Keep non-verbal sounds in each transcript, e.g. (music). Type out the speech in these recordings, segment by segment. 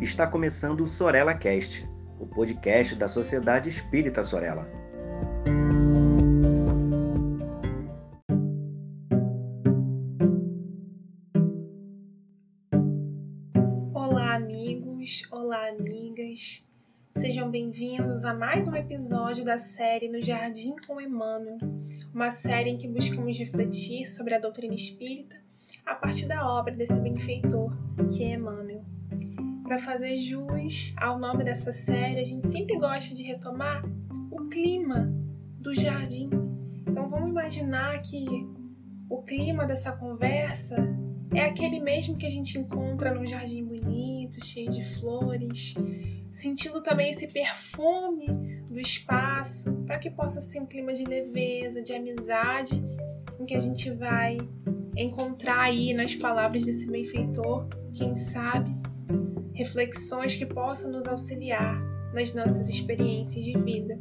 Está começando o Sorella Cast, o podcast da Sociedade Espírita Sorella. Olá, amigos, olá, amigas. Sejam bem-vindos a mais um episódio da série No Jardim com Emmanuel, uma série em que buscamos refletir sobre a doutrina espírita a partir da obra desse benfeitor, que é Emmanuel. Para fazer jus ao nome dessa série, a gente sempre gosta de retomar o clima do jardim. Então vamos imaginar que o clima dessa conversa é aquele mesmo que a gente encontra num jardim bonito, cheio de flores, sentindo também esse perfume do espaço, para que possa ser um clima de leveza, de amizade, em que a gente vai encontrar aí nas palavras desse benfeitor, quem sabe, reflexões que possam nos auxiliar nas nossas experiências de vida.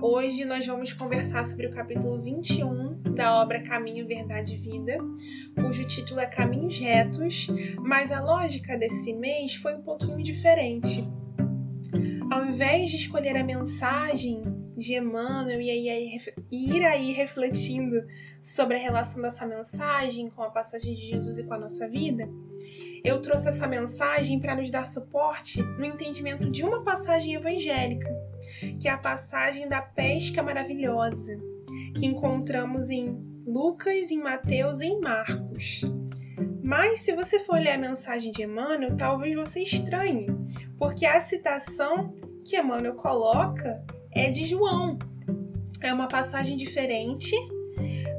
Hoje nós vamos conversar sobre o capítulo 21 da obra Caminho, Verdade e Vida, cujo título é Caminhos Retos, mas a lógica desse mês foi um pouquinho diferente. Ao invés de escolher a mensagem de Emmanuel e, ir aí refletindo sobre a relação dessa mensagem com a passagem de Jesus e com a nossa vida, eu trouxe essa mensagem para nos dar suporte no entendimento de uma passagem evangélica, que é a passagem da pesca maravilhosa, que encontramos em Lucas, em Mateus e em Marcos. Mas se você for ler a mensagem de Emmanuel, talvez você estranhe, porque a citação que Emmanuel coloca é de João. É uma passagem diferente,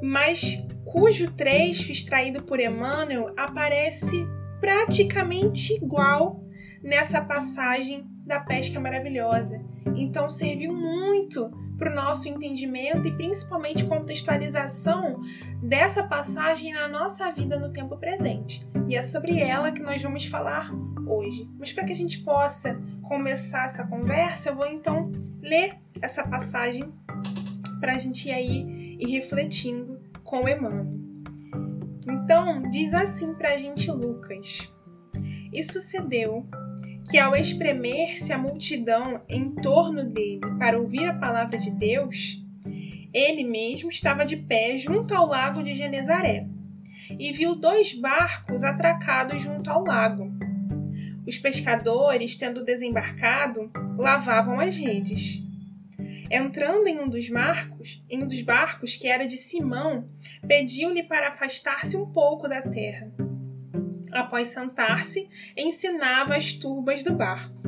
mas cujo trecho extraído por Emmanuel aparece praticamente igual nessa passagem da pesca maravilhosa. Então serviu muito para o nosso entendimento e principalmente contextualização dessa passagem na nossa vida no tempo presente. E é sobre ela que nós vamos falar hoje. Mas para que a gente possa começar essa conversa, eu vou então ler essa passagem para a gente ir aí e refletindo com Emmanuel. Então, diz assim para a gente Lucas: E sucedeu que, ao espremer-se a multidão em torno dele para ouvir a palavra de Deus, ele mesmo estava de pé junto ao lago de Genezaré e viu dois barcos atracados junto ao lago. Os pescadores, tendo desembarcado, lavavam as redes. Entrando em um dos barcos, em um dos barcos que era de Simão, pediu-lhe para afastar-se um pouco da terra. Após sentar-se, ensinava as turbas do barco.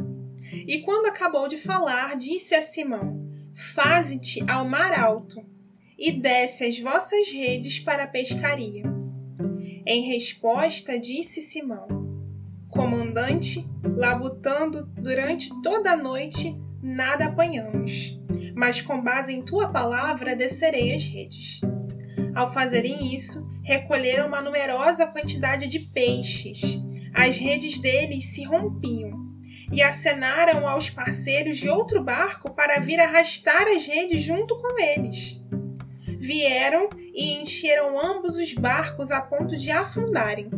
E quando acabou de falar, disse a Simão: Faze-te ao mar alto e desce as vossas redes para a pescaria. Em resposta, disse Simão: Comandante, labutando durante toda a noite, nada apanhamos, mas com base em tua palavra descerei as redes. Ao fazerem isso, recolheram uma numerosa quantidade de peixes. As redes deles se rompiam e acenaram aos parceiros de outro barco para vir arrastar as redes junto com eles. Vieram e encheram ambos os barcos a ponto de afundarem.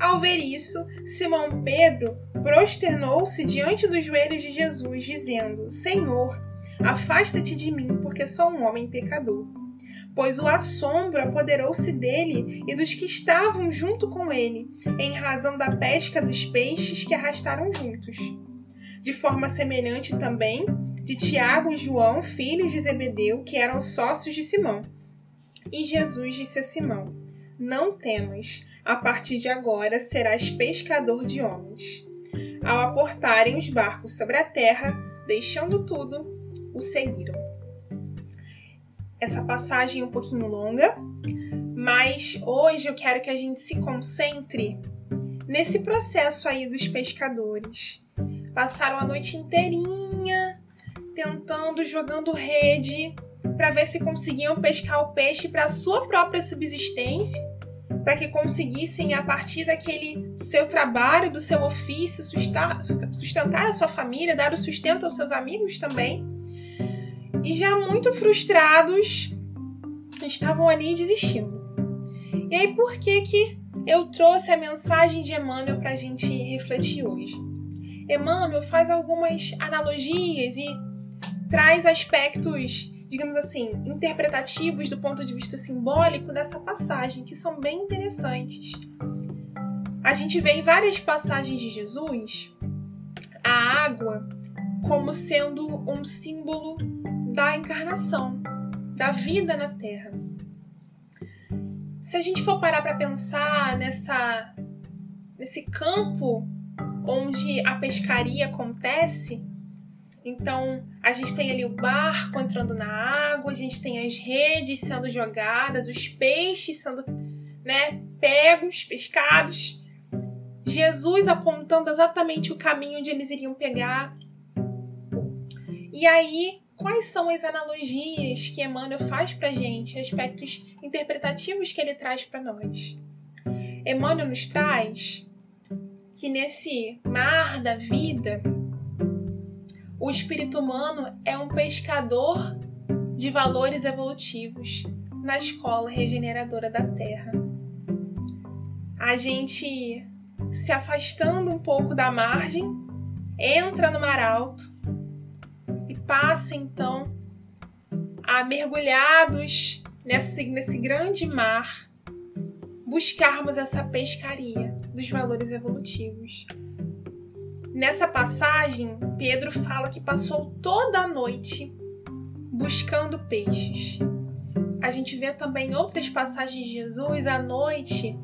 Ao ver isso, Simão Pedro prosternou-se diante dos joelhos de Jesus, dizendo: Senhor, afasta-te de mim, porque sou um homem pecador. Pois o assombro apoderou-se dele e dos que estavam junto com ele, em razão da pesca dos peixes que arrastaram juntos. De forma semelhante também de Tiago e João, filhos de Zebedeu, que eram sócios de Simão. E Jesus disse a Simão: Não temas, a partir de agora serás pescador de homens ao aportarem os barcos sobre a terra, deixando tudo, o seguiram. Essa passagem é um pouquinho longa, mas hoje eu quero que a gente se concentre nesse processo aí dos pescadores. Passaram a noite inteirinha tentando, jogando rede para ver se conseguiam pescar o peixe para sua própria subsistência para que conseguissem, a partir daquele seu trabalho, do seu ofício, sustentar a sua família, dar o sustento aos seus amigos também. E já muito frustrados, estavam ali desistindo. E aí, por que que eu trouxe a mensagem de Emmanuel para a gente refletir hoje? Emmanuel faz algumas analogias e traz aspectos, digamos assim, interpretativos do ponto de vista simbólico dessa passagem, que são bem interessantes. A gente vê em várias passagens de Jesus a água como sendo um símbolo da encarnação, da vida na Terra. Se a gente for parar para pensar nessa nesse campo onde a pescaria acontece, então a gente tem ali o barco entrando na água, a gente tem as redes sendo jogadas, os peixes sendo, né, pegos, pescados. Jesus apontando exatamente o caminho onde eles iriam pegar. E aí, quais são as analogias que Emmanuel faz para gente, aspectos interpretativos que ele traz para nós? Emmanuel nos traz que nesse mar da vida, o espírito humano é um pescador de valores evolutivos na escola regeneradora da Terra. A gente se afastando um pouco da margem, entra no mar alto e passa então a mergulhados nesse, nesse grande mar buscarmos essa pescaria dos valores evolutivos. Nessa passagem, Pedro fala que passou toda a noite buscando peixes. A gente vê também outras passagens de Jesus à noite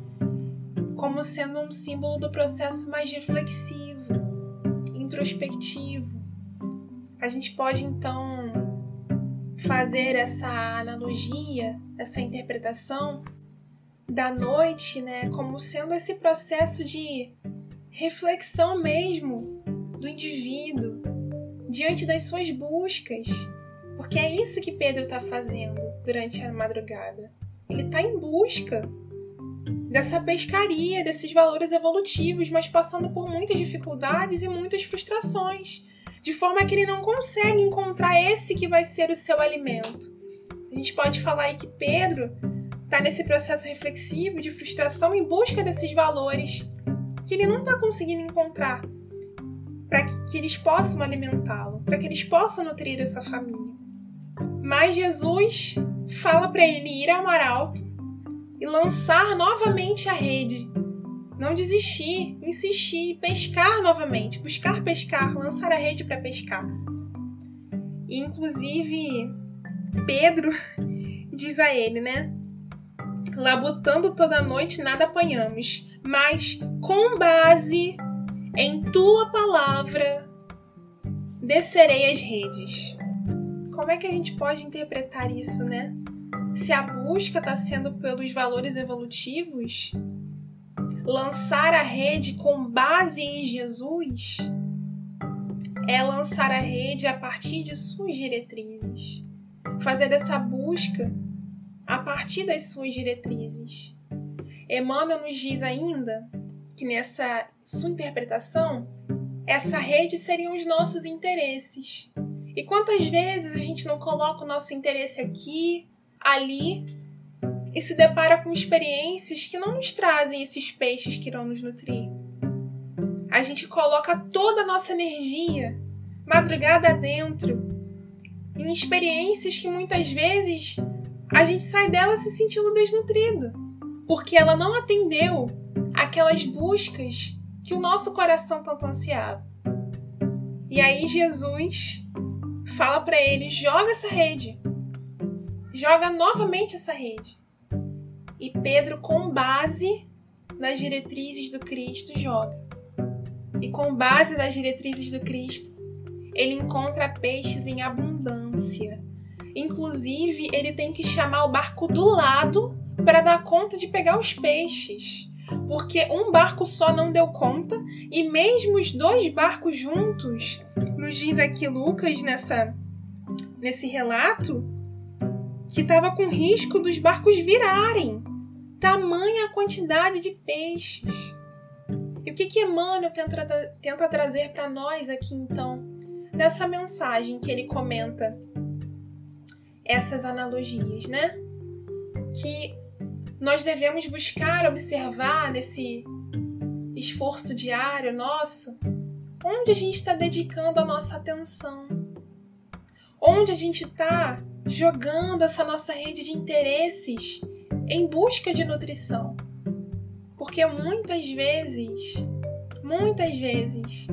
como sendo um símbolo do processo mais reflexivo, introspectivo. A gente pode então fazer essa analogia, essa interpretação da noite, né, como sendo esse processo de reflexão mesmo do indivíduo diante das suas buscas. Porque é isso que Pedro está fazendo durante a madrugada. Ele está em busca dessa pescaria, desses valores evolutivos, mas passando por muitas dificuldades e muitas frustrações, de forma que ele não consegue encontrar esse que vai ser o seu alimento. A gente pode falar aí que Pedro está nesse processo reflexivo de frustração em busca desses valores que ele não está conseguindo encontrar para que, que eles possam alimentá-lo, para que eles possam nutrir a sua família. Mas Jesus fala para ele ir ao mar alto e lançar novamente a rede. Não desistir, insistir, pescar novamente, buscar pescar, lançar a rede para pescar. E, inclusive, Pedro (laughs) diz a ele, né? Labutando toda noite, nada apanhamos, mas com base em tua palavra descerei as redes. Como é que a gente pode interpretar isso, né? se a busca está sendo pelos valores evolutivos, lançar a rede com base em Jesus é lançar a rede a partir de suas diretrizes, fazer dessa busca a partir das suas diretrizes. Emmanuel nos diz ainda que nessa sua interpretação, essa rede seriam os nossos interesses. E quantas vezes a gente não coloca o nosso interesse aqui ali e se depara com experiências que não nos trazem esses peixes que irão nos nutrir. A gente coloca toda a nossa energia, madrugada dentro, em experiências que muitas vezes a gente sai dela se sentindo desnutrido, porque ela não atendeu aquelas buscas que o nosso coração tanto ansiava. E aí Jesus fala para ele: joga essa rede, joga novamente essa rede. E Pedro, com base nas diretrizes do Cristo, joga. E com base nas diretrizes do Cristo, ele encontra peixes em abundância. Inclusive, ele tem que chamar o barco do lado para dar conta de pegar os peixes. Porque um barco só não deu conta, e mesmo os dois barcos juntos, nos diz aqui Lucas nessa, nesse relato, que estava com risco dos barcos virarem. Tamanha a quantidade de peixes. E o que, que Emmanuel tenta, tenta trazer para nós aqui então, nessa mensagem que ele comenta essas analogias, né? Que nós devemos buscar observar nesse esforço diário nosso onde a gente está dedicando a nossa atenção? Onde a gente está jogando essa nossa rede de interesses em busca de nutrição? Porque muitas vezes, muitas vezes,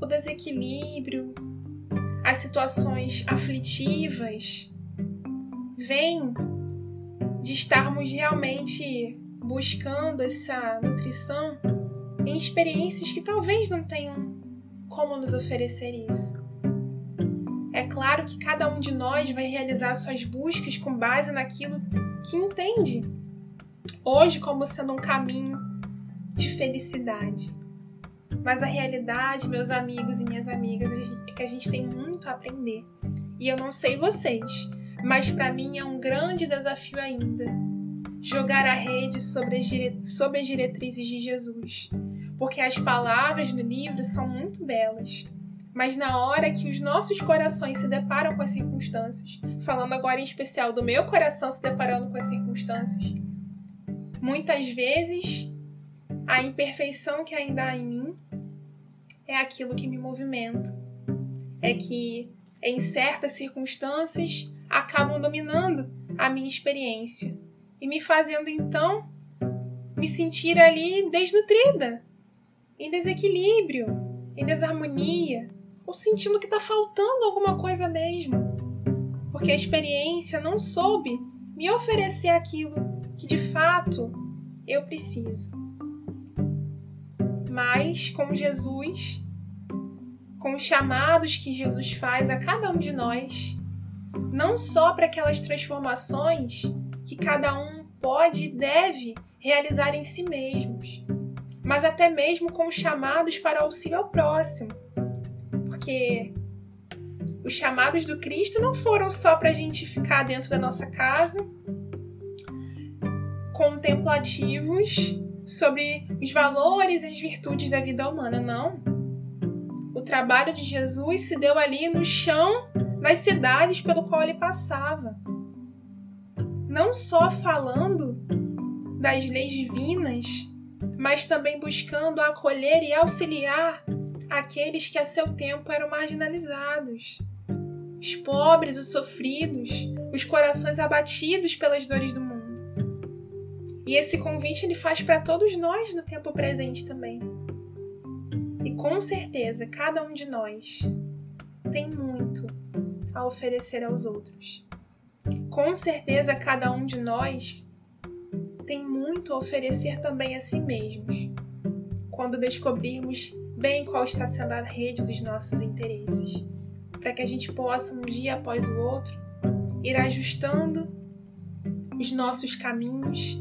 o desequilíbrio, as situações aflitivas, vêm de estarmos realmente buscando essa nutrição em experiências que talvez não tenham como nos oferecer isso. É claro que cada um de nós vai realizar suas buscas com base naquilo que entende hoje como sendo um caminho de felicidade. Mas a realidade, meus amigos e minhas amigas, é que a gente tem muito a aprender. E eu não sei vocês, mas para mim é um grande desafio ainda jogar a rede sobre as, dire... sobre as diretrizes de Jesus, porque as palavras no livro são muito belas. Mas na hora que os nossos corações se deparam com as circunstâncias, falando agora em especial do meu coração se deparando com as circunstâncias, muitas vezes a imperfeição que ainda há em mim é aquilo que me movimenta. É que em certas circunstâncias acabam dominando a minha experiência e me fazendo então me sentir ali desnutrida, em desequilíbrio, em desarmonia, ou sentindo que está faltando alguma coisa mesmo, porque a experiência não soube me oferecer aquilo que de fato eu preciso. Mas com Jesus, com os chamados que Jesus faz a cada um de nós, não só para aquelas transformações que cada um pode e deve realizar em si mesmos, mas até mesmo com os chamados para auxílio ao próximo. Porque os chamados do Cristo não foram só para a gente ficar dentro da nossa casa contemplativos sobre os valores e as virtudes da vida humana, não. O trabalho de Jesus se deu ali no chão nas cidades pelo qual ele passava. Não só falando das leis divinas, mas também buscando acolher e auxiliar aqueles que a seu tempo eram marginalizados. Os pobres, os sofridos, os corações abatidos pelas dores do mundo. E esse convite ele faz para todos nós no tempo presente também. E com certeza, cada um de nós tem muito a oferecer aos outros. Com certeza, cada um de nós tem muito a oferecer também a si mesmos, quando descobrirmos bem qual está sendo a rede dos nossos interesses, para que a gente possa, um dia após o outro, ir ajustando os nossos caminhos,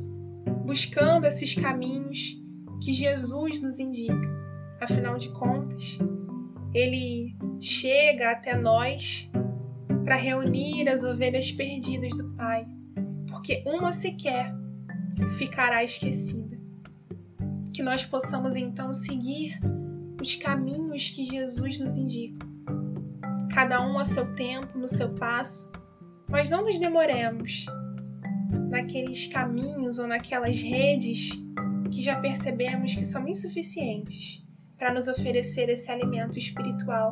buscando esses caminhos que Jesus nos indica. Afinal de contas, ele chega até nós para reunir as ovelhas perdidas do Pai, porque uma sequer ficará esquecida. Que nós possamos então seguir os caminhos que Jesus nos indica, cada um a seu tempo, no seu passo, mas não nos demoremos naqueles caminhos ou naquelas redes que já percebemos que são insuficientes para nos oferecer esse alimento espiritual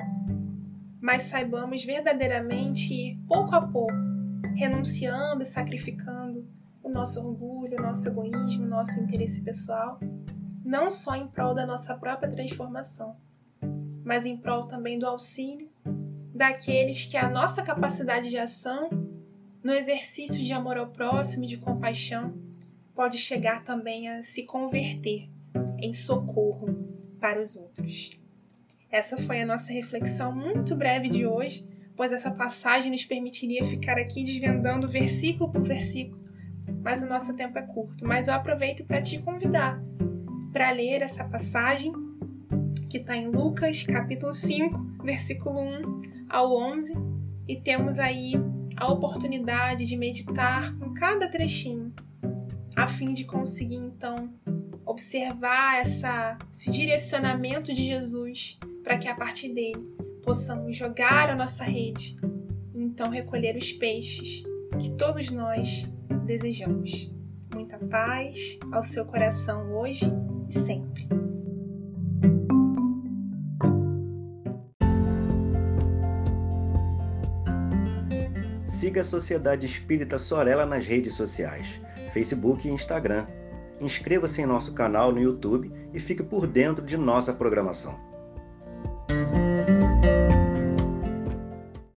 mas saibamos verdadeiramente ir pouco a pouco, renunciando e sacrificando o nosso orgulho, o nosso egoísmo, o nosso interesse pessoal, não só em prol da nossa própria transformação, mas em prol também do auxílio daqueles que a nossa capacidade de ação, no exercício de amor ao próximo e de compaixão, pode chegar também a se converter em socorro para os outros. Essa foi a nossa reflexão muito breve de hoje, pois essa passagem nos permitiria ficar aqui desvendando versículo por versículo, mas o nosso tempo é curto. Mas eu aproveito para te convidar para ler essa passagem que está em Lucas, capítulo 5, versículo 1 ao 11, e temos aí a oportunidade de meditar com cada trechinho, a fim de conseguir então observar essa, esse direcionamento de Jesus para que a partir dele possamos jogar a nossa rede e então recolher os peixes que todos nós desejamos. Muita paz ao seu coração hoje e sempre. Siga a Sociedade Espírita Sorella nas redes sociais, Facebook e Instagram. Inscreva-se em nosso canal no YouTube e fique por dentro de nossa programação.